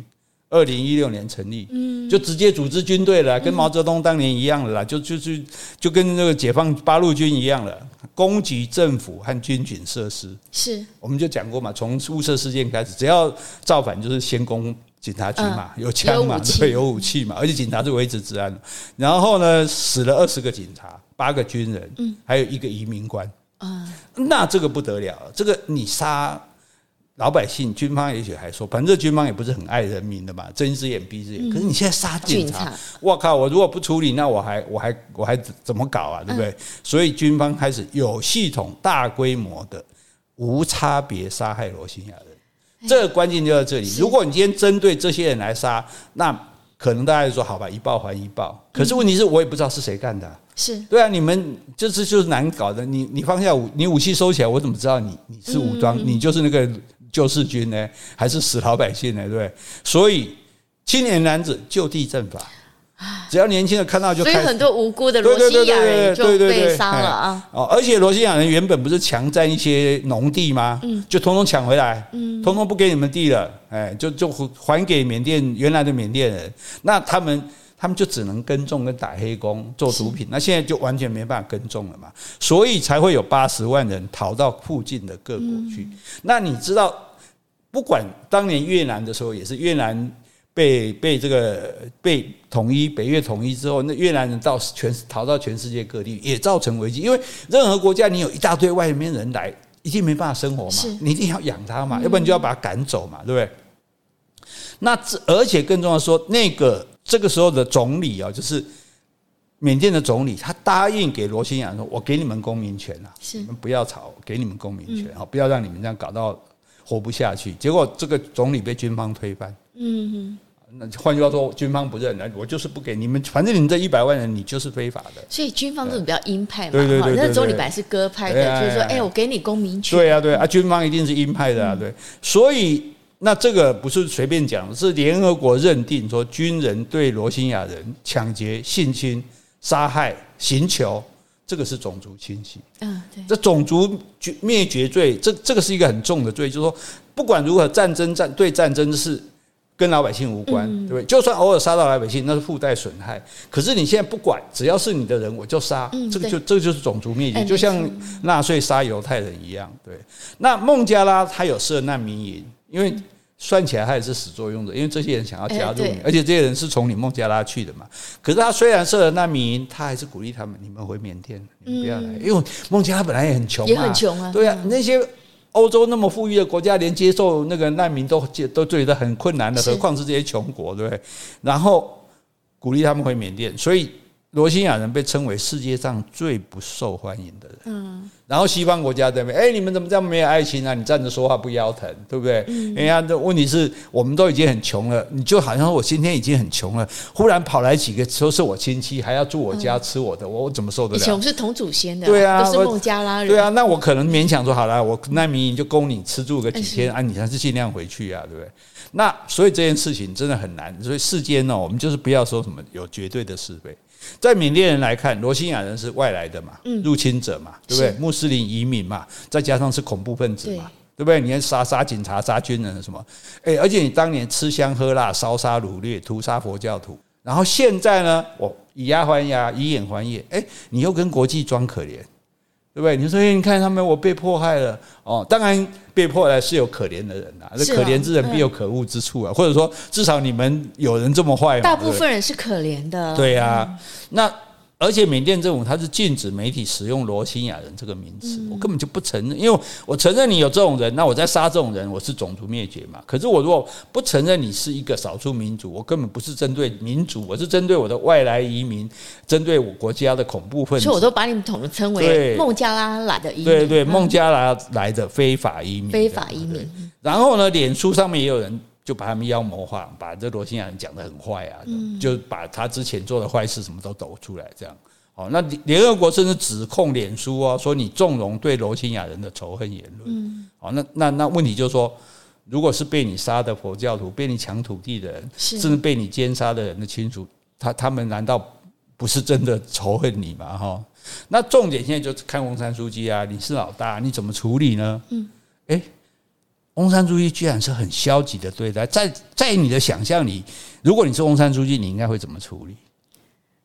二零一六年成立，嗯，就直接组织军队了，跟毛泽东当年一样的啦，就就就就跟那个解放八路军一样了，攻击政府和军警设施。是，我们就讲过嘛，从雾社事件开始，只要造反就是先攻警察局嘛，有枪嘛，对，有武器嘛，而且警察是维持治安。然后呢，死了二十个警察，八个军人，嗯，还有一个移民官。啊，那这个不得了，这个你杀老百姓，军方也许还说，反正这军方也不是很爱人民的嘛，睁一只眼闭一只眼。可是你现在杀警察，我靠！我如果不处理，那我还我还我还怎么搞啊？对不对？所以军方开始有系统、大规模的无差别杀害罗兴亚人，这个关键就在这里。如果你今天针对这些人来杀，那可能大家就说好吧，一报还一报。可是问题是我也不知道是谁干的。是对啊，你们这次就是难搞的。你你放下武，你武器收起来，我怎么知道你你是武装？你就是那个救世军呢，还是死老百姓呢？对不对？所以青年男子就地正法，只要年轻的看到就开，所以很多无辜的罗兴亚人就被杀了啊！哦，而且罗兴亚人原本不是强占一些农地吗？嗯，就通通抢回来，嗯，统统不给你们地了，哎，就就还给缅甸原来的缅甸人。那他们。他们就只能耕种跟打黑工做毒品，那现在就完全没办法耕种了嘛，所以才会有八十万人逃到附近的各国去。那你知道，不管当年越南的时候，也是越南被被这个被统一，北越统一之后，那越南人到全逃到全世界各地，也造成危机。因为任何国家，你有一大堆外面人来，一定没办法生活嘛，你一定要养他嘛，要不然你就要把他赶走嘛，对不对？那这而且更重要说那个。这个时候的总理啊，就是缅甸的总理，他答应给罗兴亚说：“我给你们公民权啊，你们不要吵，给你们公民权，啊，不要让你们这样搞到活不下去。”结果这个总理被军方推翻。嗯哼，那换句话说，军方不认，那我就是不给你们，反正你们这一百万人，你就是非法的。所以军方这种比较鹰派嘛，对对对，那总理本来是鸽派的，就是说，哎，我给你公民权。对啊，对啊，军方一定是鹰派的啊，对，所以。那这个不是随便讲，是联合国认定说，军人对罗兴亚人抢劫、性侵、杀害、刑求，这个是种族清洗。嗯，对，这种族灭绝罪，这这个是一个很重的罪，就是说，不管如何战争战对战争是跟老百姓无关，对不对？就算偶尔杀到老百姓，那是附带损害。可是你现在不管，只要是你的人，我就杀，这个就这个就是种族灭绝，就像纳粹杀犹太人一样。对，那孟加拉他有设难民营。因为算起来，他也是始作俑者，因为这些人想要加入你，而且这些人是从你孟加拉去的嘛。可是他虽然设了难民，他还是鼓励他们：你们回缅甸，你们不要来，因为孟加拉本来也很穷，也很穷啊。对啊，那些欧洲那么富裕的国家，连接受那个难民都都觉得很困难的，何况是这些穷国，对不对？然后鼓励他们回缅甸，所以。罗兴亚人被称为世界上最不受欢迎的人。嗯，然后西方国家在那边，哎，你们怎么这么没有爱情啊？你站着说话不腰疼，对不对？嗯，人家的问题是我们都已经很穷了，你就好像我今天已经很穷了，忽然跑来几个说是我亲戚，还要住我家吃我的，我我怎么受得了？以前我们是同祖先的，对啊，都是孟加拉人，对啊，那我可能勉强说好了，我难民营就供你吃住个几天啊，你还是尽量回去啊，对不对？那所以这件事情真的很难，所以世间呢，我们就是不要说什么有绝对的是非。在缅甸人来看，罗兴亚人是外来的嘛，入侵者嘛，对不对？穆斯林移民嘛，再加上是恐怖分子嘛，对不对？你看杀杀警察、杀军人什么？哎，而且你当年吃香喝辣、烧杀掳掠、屠杀佛教徒，然后现在呢，我以牙还牙，以眼还眼，哎，你又跟国际装可怜。对不对？你说，你看他们，我被迫害了哦。当然，被迫害是有可怜的人呐、啊，这可怜之人必有可恶之处啊。或者说，至少你们有人这么坏，大部分人是可怜的。对呀，那而且缅甸政府它是禁止媒体使用罗兴亚人这个名词，我根本就不承认，因为我承认你有这种人，那我在杀这种人，我是种族灭绝嘛。可是我如果不承认你是一个少数民族，我根本不是针对民族，我是针对我的外来移民，针对我国家的恐怖分子。所以我都把你们统称为孟加拉来的移民，对对，孟加拉来的非法移民，非法移民。然后呢，脸书上面也有人。就把他们妖魔化，把这罗兴亚人讲得很坏啊，就把他之前做的坏事什么都抖出来，这样。哦，那联合国甚至指控脸书哦，说你纵容对罗兴亚人的仇恨言论。哦，那那那问题就是说，如果是被你杀的佛教徒，被你抢土地的人，甚至被你奸杀的人的亲属，他他们难道不是真的仇恨你吗？哈，那重点现在就是看翁山书记啊，你是老大，你怎么处理呢？嗯，诶。翁山书记居然是很消极的对待，在在你的想象里，如果你是翁山书记，你应该会怎么处理？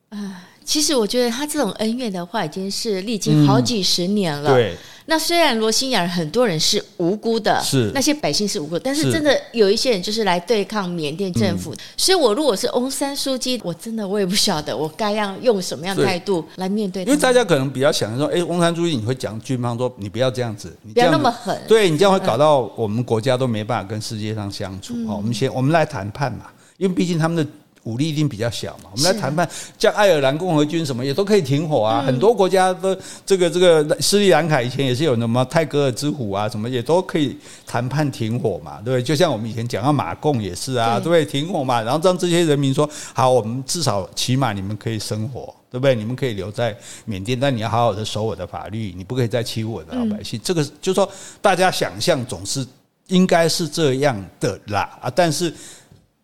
啊，其实我觉得他这种恩怨的话，已经是历经好几十年了。嗯、对。那虽然罗兴亚人很多人是无辜的，是那些百姓是无辜，但是真的有一些人就是来对抗缅甸政府。所以，我如果是翁山书记，我真的我也不晓得我该要用什么样的态度来面对。因为大家可能比较想说，哎，翁山书记你会讲军方说你不要这样子，不要那么狠，对你这样会搞到我们国家都没办法跟世界上相处。好，我们先我们来谈判嘛，因为毕竟他们的。武力一定比较小嘛，我们来谈判，像爱尔兰共和军什么也都可以停火啊。很多国家的这个这个斯里兰卡以前也是有什么泰戈尔之虎啊，什么也都可以谈判停火嘛，对不对？就像我们以前讲到马共也是啊，对不对？停火嘛，然后让这些人民说好，我们至少起码你们可以生活，对不对？你们可以留在缅甸，但你要好好的守我的法律，你不可以再欺负我的老百姓。这个就是说大家想象总是应该是这样的啦啊，但是。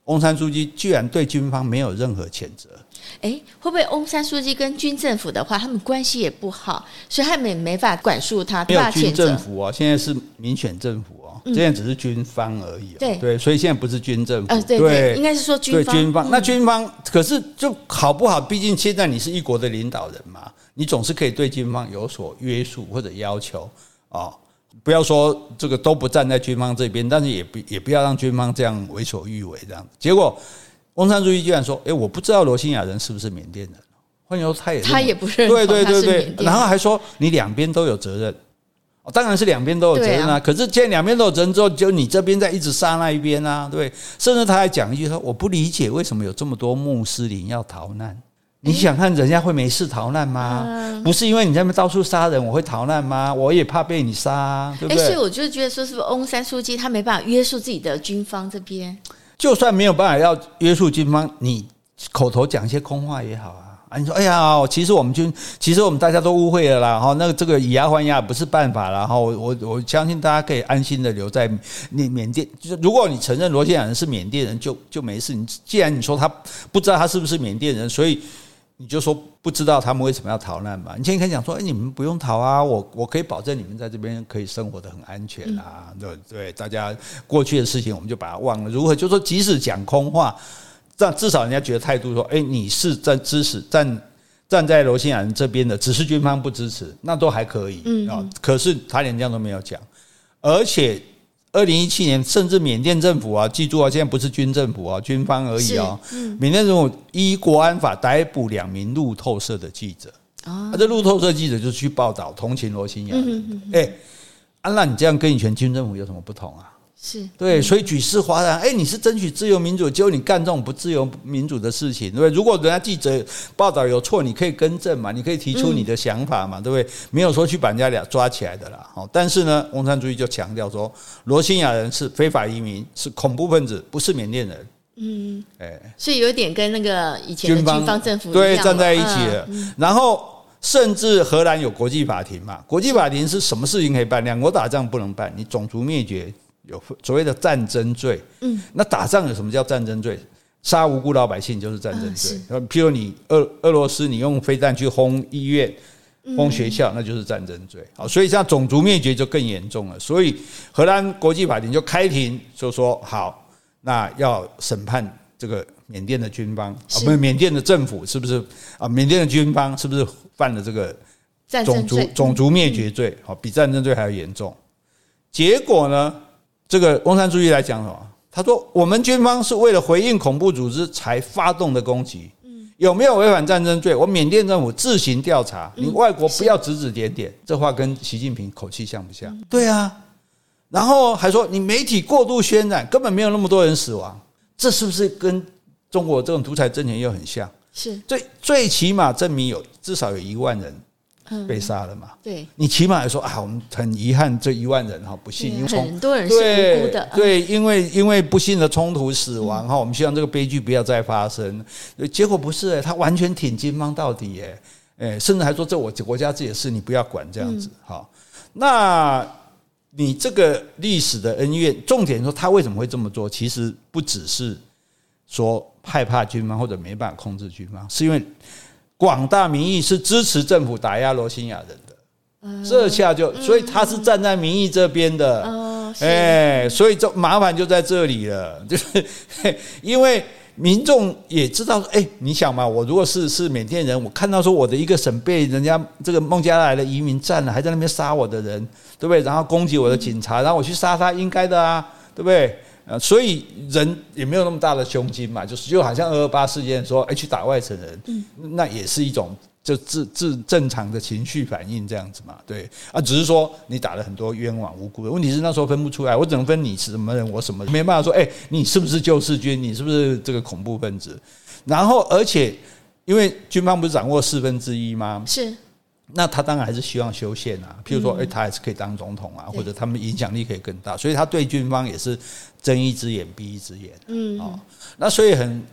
翁山书记居然对军方没有任何谴责，哎，会不会翁山书记跟军政府的话，他们关系也不好，所以他们也没法管束他。没有军政府哦，现在是民选政府哦，现在只是军方而已。对对，所以现在不是军政府。对对，应该是说军方。军方那军方可是就好不好？毕竟现在你是一国的领导人嘛，你总是可以对军方有所约束或者要求啊。不要说这个都不站在军方这边，但是也不也不要让军方这样为所欲为这样。结果翁山苏姬居然说：“诶，我不知道罗兴亚人是不是缅甸人。”换句话说，他也他也不认对对对对，然后还说你两边都有责任。当然是两边都有责任啊。可是既然两边都有责任之后，就你这边在一直杀那一边啊，对。甚至他还讲一句说：“我不理解为什么有这么多穆斯林要逃难。”你想看人家会没事逃难吗？嗯、不是因为你在那边到处杀人，我会逃难吗？我也怕被你杀，对不对？所以我就觉得说，是不是翁山书记他没办法约束自己的军方这边？就算没有办法要约束军方，你口头讲一些空话也好啊。啊，你说，哎呀，其实我们军，其实我们大家都误会了啦。哈，那个这个以牙还牙不是办法了。哈，我我我相信大家可以安心的留在缅缅甸。就是如果你承认罗兴亚人是缅甸人，就就没事。你既然你说他不知道他是不是缅甸人，所以。你就说不知道他们为什么要逃难嘛？你现在可以讲说，哎，你们不用逃啊，我我可以保证你们在这边可以生活的很安全啊，对对？大家过去的事情我们就把它忘了。如何就说即使讲空话，但至少人家觉得态度说，哎，你是在支持站站在罗兴亚人这边的，只是军方不支持，那都还可以啊。可是他连这样都没有讲，而且。二零一七年，甚至缅甸政府啊，记住啊，现在不是军政府啊，军方而已啊。缅甸政府依国安法逮捕两名路透社的记者啊，这路透社记者就去报道同情罗兴亚。哎，啊，那你这样跟以前军政府有什么不同啊？是对，所以举世哗然。哎，你是争取自由民主，结果你干这种不自由民主的事情，对不对？如果人家记者报道有错，你可以更正嘛，你可以提出你的想法嘛，对不对？没有说去把人家俩抓起来的啦。好，但是呢，翁山主义就强调说，罗兴亚人是非法移民，是恐怖分子，不是缅甸人。嗯，哎，所以有点跟那个以前的军方政府对站在一起了。然后，甚至荷兰有国际法庭嘛？国际法庭是什么事情可以办？两国打仗不能办，你种族灭绝。有所谓的战争罪，嗯，那打仗有什么叫战争罪？杀无辜老百姓就是战争罪。譬如你俄俄罗斯，你用飞弹去轰医院、轰学校，那就是战争罪。好，所以像种族灭绝就更严重了。所以荷兰国际法庭就开庭，就说好，那要审判这个缅甸的军方啊，不是缅甸的政府是不是啊？缅甸的军方是不是犯了这个种族种族灭绝罪？好，比战争罪还要严重。结果呢？这个翁山苏姬来讲什么？他说：“我们军方是为了回应恐怖组织才发动的攻击，有没有违反战争罪？我缅甸政府自行调查，你外国不要指指点点。这话跟习近平口气像不像？对啊，然后还说你媒体过度渲染，根本没有那么多人死亡，这是不是跟中国这种独裁政权又很像？是最最起码证明有至少有一万人。被杀了嘛？对，你起码来说啊，我们很遗憾，这一万人哈不幸，因为很多人是无辜的。对，因为因为不幸的冲突死亡哈，我们希望这个悲剧不要再发生。结果不是，他完全挺军方到底，哎，甚至还说这我国家自己的事，你不要管这样子。哈，那你这个历史的恩怨，重点说他为什么会这么做？其实不只是说害怕军方或者没办法控制军方，是因为。广大民意是支持政府打压罗兴亚人的，这下就，所以他是站在民意这边的，哎，所以就麻烦就在这里了，就 是因为民众也知道，哎，你想嘛，我如果是是缅甸人，我看到说我的一个省被人家这个孟加拉来的移民占了，还在那边杀我的人，对不对？然后攻击我的警察，然后我去杀他，应该的啊，对不对？所以人也没有那么大的胸襟嘛，就是就好像二二八事件说，哎，去打外省人，那也是一种就自自正常的情绪反应这样子嘛，对啊，只是说你打了很多冤枉无辜的，问题是那时候分不出来，我只能分你是什么人，我什么人，没办法说，哎，你是不是救世军，你是不是这个恐怖分子？然后而且因为军方不是掌握四分之一吗？是。那他当然还是希望修宪啊，譬如说，哎，他还是可以当总统啊，或者他们影响力可以更大，所以他对军方也是睁一只眼闭一只眼。嗯，哦，那所以很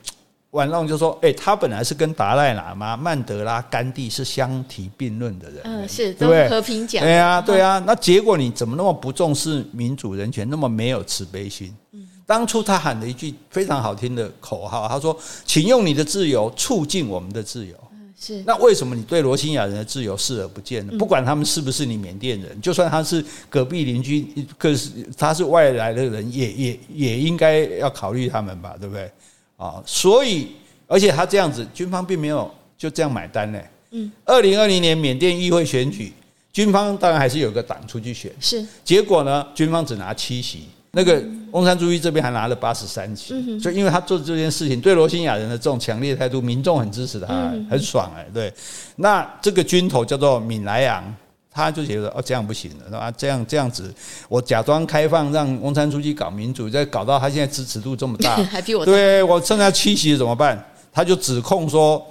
玩弄就说，哎，他本来是跟达赖喇嘛、曼德拉、甘地是相提并论的人，嗯，是，对不对？和平讲，对啊，对啊。那结果你怎么那么不重视民主人权，那么没有慈悲心？嗯当初他喊了一句非常好听的口号，他说：“请用你的自由促进我们的自由。”是，那为什么你对罗兴亚人的自由视而不见呢？不管他们是不是你缅甸人，就算他是隔壁邻居，可是他是外来的人，也也也应该要考虑他们吧，对不对？啊，所以而且他这样子，军方并没有就这样买单呢。嗯，二零二零年缅甸议会选举，军方当然还是有个党出去选，是，结果呢，军方只拿七席。那个翁山苏姬这边还拿了八十三席，所以因为他做这件事情，对罗兴亚人的这种强烈态度，民众很支持他，很爽哎。对，那这个军头叫做敏莱昂，他就觉得哦这样不行了，是吧？这样这样子，我假装开放让翁山苏姬搞民主，再搞到他现在支持度这么大，还比我对我剩下七席怎么办？他就指控说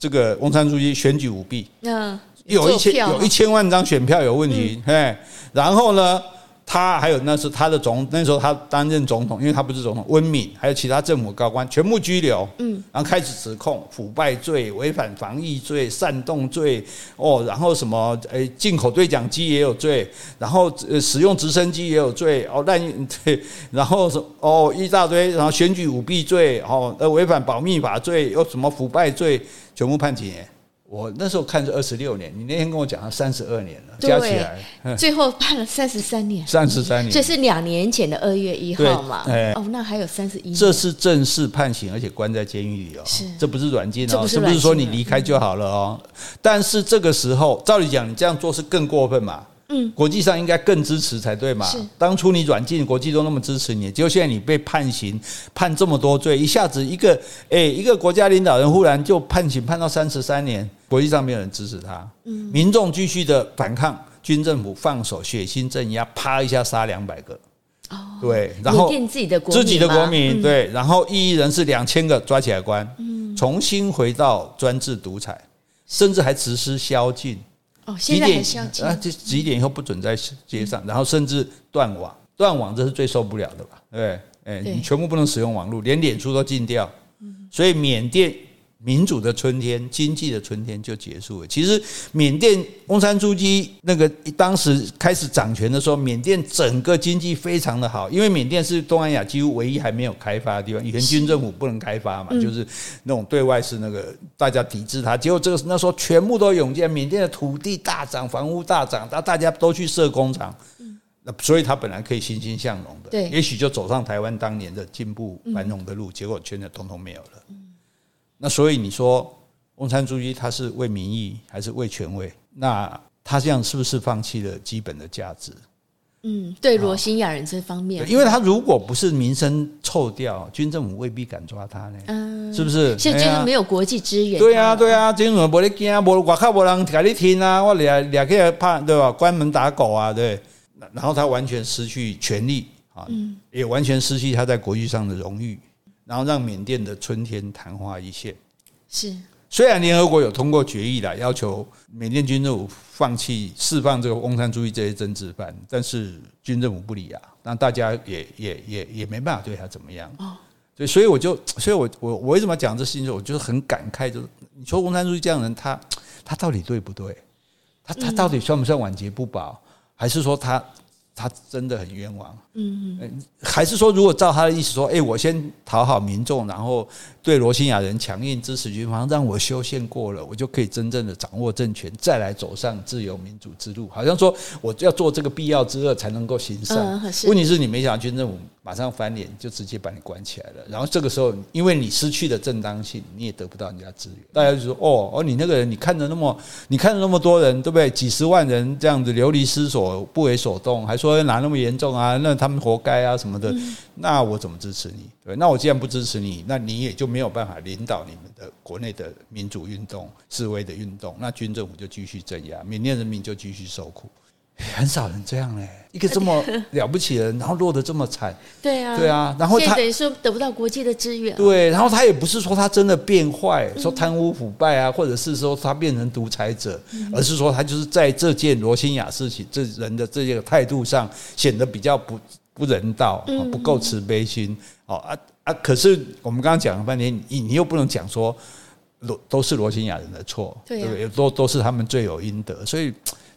这个翁山苏姬选举舞弊，嗯，有一千有一千万张选票有问题，嘿，然后呢？他还有那是他的总，那时候他担任总统，因为他不是总统，温敏还有其他政府高官全部拘留，嗯，然后开始指控腐败罪、违反防疫罪、煽动罪，哦，然后什么诶，进口对讲机也有罪，然后呃使用直升机也有罪，哦，滥用 对，然后什哦一大堆，然后选举舞弊罪，哦，呃违反保密法罪，又什么腐败罪，全部判几年。我那时候看是二十六年，你那天跟我讲他三十二年了，加起来，最后判了三十三年，三十三年，这是两年前的二月一号嘛？哦，那还有三十一年，这是正式判刑，而且关在监狱里哦，是，这不是软禁哦，这不是说你离开就好了哦。但是这个时候，照理讲，你这样做是更过分嘛？嗯，国际上应该更支持才对嘛？是，当初你软禁，国际都那么支持你，结果现在你被判刑，判这么多罪，一下子一个哎，一个国家领导人忽然就判刑判到三十三年，国际上没有人支持他，嗯，民众继续的反抗，军政府放手血腥镇压，啪一下杀两百个，哦，对，然后自己的自己的国民，对，然后异议人士两千个抓起来关，嗯，重新回到专制独裁，甚至还实施宵禁。哦，现在还是要啊，这几点以后不准在街上，然后甚至断网，断网这是最受不了的吧？对？哎，你全部不能使用网络，连脸书都禁掉。所以缅甸。民主的春天，经济的春天就结束了。其实，缅甸翁山苏姬那个当时开始掌权的时候，缅甸整个经济非常的好，因为缅甸是东南亚几乎唯一还没有开发的地方。以前军政府不能开发嘛，就是那种对外是那个大家抵制它。结果这个那时候全部都涌进，缅甸的土地大涨，房屋大涨，大大家都去设工厂。那所以他本来可以欣欣向荣的，对，也许就走上台湾当年的进步繁荣的路，结果全都统统没有了。那所以你说翁山苏姬他是为民意还是为权位？那他这样是不是放弃了基本的价值？嗯，对罗兴亚人这方面，因为他如果不是名声臭掉，军政府未必敢抓他呢。嗯，是不是？现在就是没有国际支援。对啊，对呀，军政府不得惊啊，我我靠，没人给你听啊，我俩俩个怕对吧？关门打狗啊，对。然后他完全失去权力啊，也完全失去他在国际上的荣誉，然后让缅甸的春天昙花一现。是。虽然联合国有通过决议了要求缅甸军政府放弃释放这个翁山主义这些政治犯，但是军政府不理啊，那大家也也也也没办法对他怎么样。哦，所以所以我就，所以我我我为什么讲这事情？我就是很感慨，就是你说翁山书记这样的人，他他到底对不对？他他到底算不算晚节不保？还是说他？他真的很冤枉，嗯嗯，还是说，如果照他的意思说，哎，我先讨好民众，然后对罗兴亚人强硬支持军方，让我修宪过了，我就可以真正的掌握政权，再来走上自由民主之路。好像说我要做这个必要之恶才能够行善。问题是你没想到军政府马上翻脸，就直接把你关起来了。然后这个时候，因为你失去了正当性，你也得不到人家支援。大家就说，哦哦，你那个人，你看着那么，你看着那么多人，对不对？几十万人这样子流离失所，不为所动，还说哪那么严重啊？那他们活该啊什么的。那我怎么支持你？对，那我既然不支持你，那你也就没有办法领导你们的国内的民主运动、示威的运动。那军政府就继续镇压，缅甸人民就继续受苦。很少人这样嘞，一个这么 了不起的人，然后落得这么惨。对啊，对啊，然后他等于说得不到国际的支援。对，然后他也不是说他真的变坏，说贪污腐败啊，或者是说他变成独裁者，而是说他就是在这件罗兴亚事情这人的这个态度上显得比较不不人道，不够慈悲心。哦啊啊！可是我们刚刚讲了半天，你你又不能讲说罗都是罗兴亚人的错，对不对？都都是他们罪有应得，所以。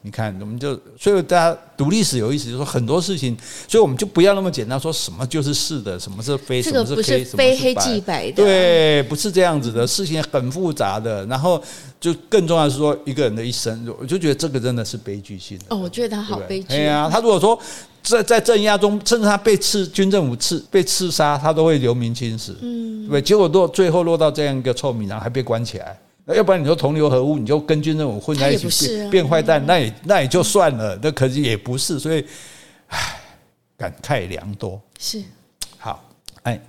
你看，我们就所以大家读历史有意思，就是说很多事情，所以我们就不要那么简单说什么就是是的，什么是非，什么是黑，非黑即白的，对，不是这样子的，事情很复杂的。然后就更重要的是说，一个人的一生，我就觉得这个真的是悲剧性的。哦，我觉得他好悲剧。对啊，他如果说在在镇压中，甚至他被刺，军政府刺被刺杀，他都会留名青史。嗯，对，结果落最后落到这样一个臭名，然后还被关起来。要不然你说同流合污，你就跟军政府混在一起变变坏蛋，那也那也就算了。那可是也不是，所以唉，感慨良多。是，好，哎，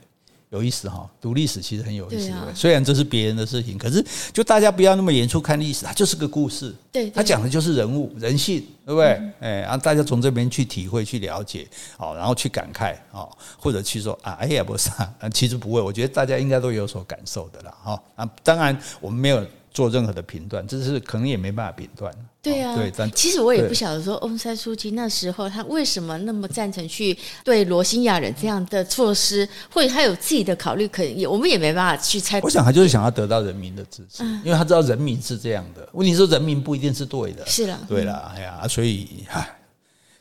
有意思哈。读历史其实很有意思，虽然这是别人的事情，可是就大家不要那么严肃看历史，它就是个故事。对，它讲的就是人物人性，对不对？哎，然后大家从这边去体会、去了解，哦，然后去感慨，哦，或者去说啊，哎呀，不是啊，其实不会。我觉得大家应该都有所感受的了，哈啊。当然，我们没有。做任何的评断，这是可能也没办法评断。对啊，对，但其实我也不晓得说翁山书记那时候他为什么那么赞成去对罗兴亚人这样的措施，或者他有自己的考虑，可能也我们也没办法去猜。我想他就是想要得到人民的支持，因为他知道人民是这样的。问题是人民不一定是对的，是了，对了，哎呀，所以唉，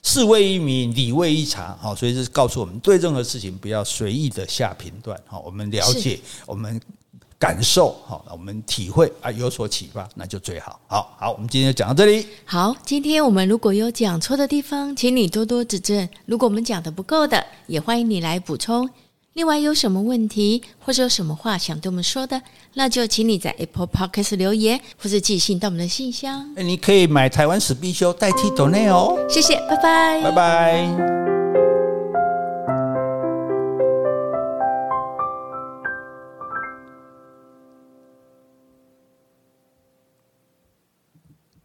事为一民，理为一察，好，所以是告诉我们，对任何事情不要随意的下评断，好，我们了解我们。感受好，我们体会啊，有所启发，那就最好。好好，我们今天就讲到这里。好，今天我们如果有讲错的地方，请你多多指正。如果我们讲的不够的，也欢迎你来补充。另外，有什么问题或者有什么话想对我们说的，那就请你在 Apple Podcast 留言，或是寄信到我们的信箱。你可以买台湾史必修代替斗内哦。谢谢，拜拜，拜拜。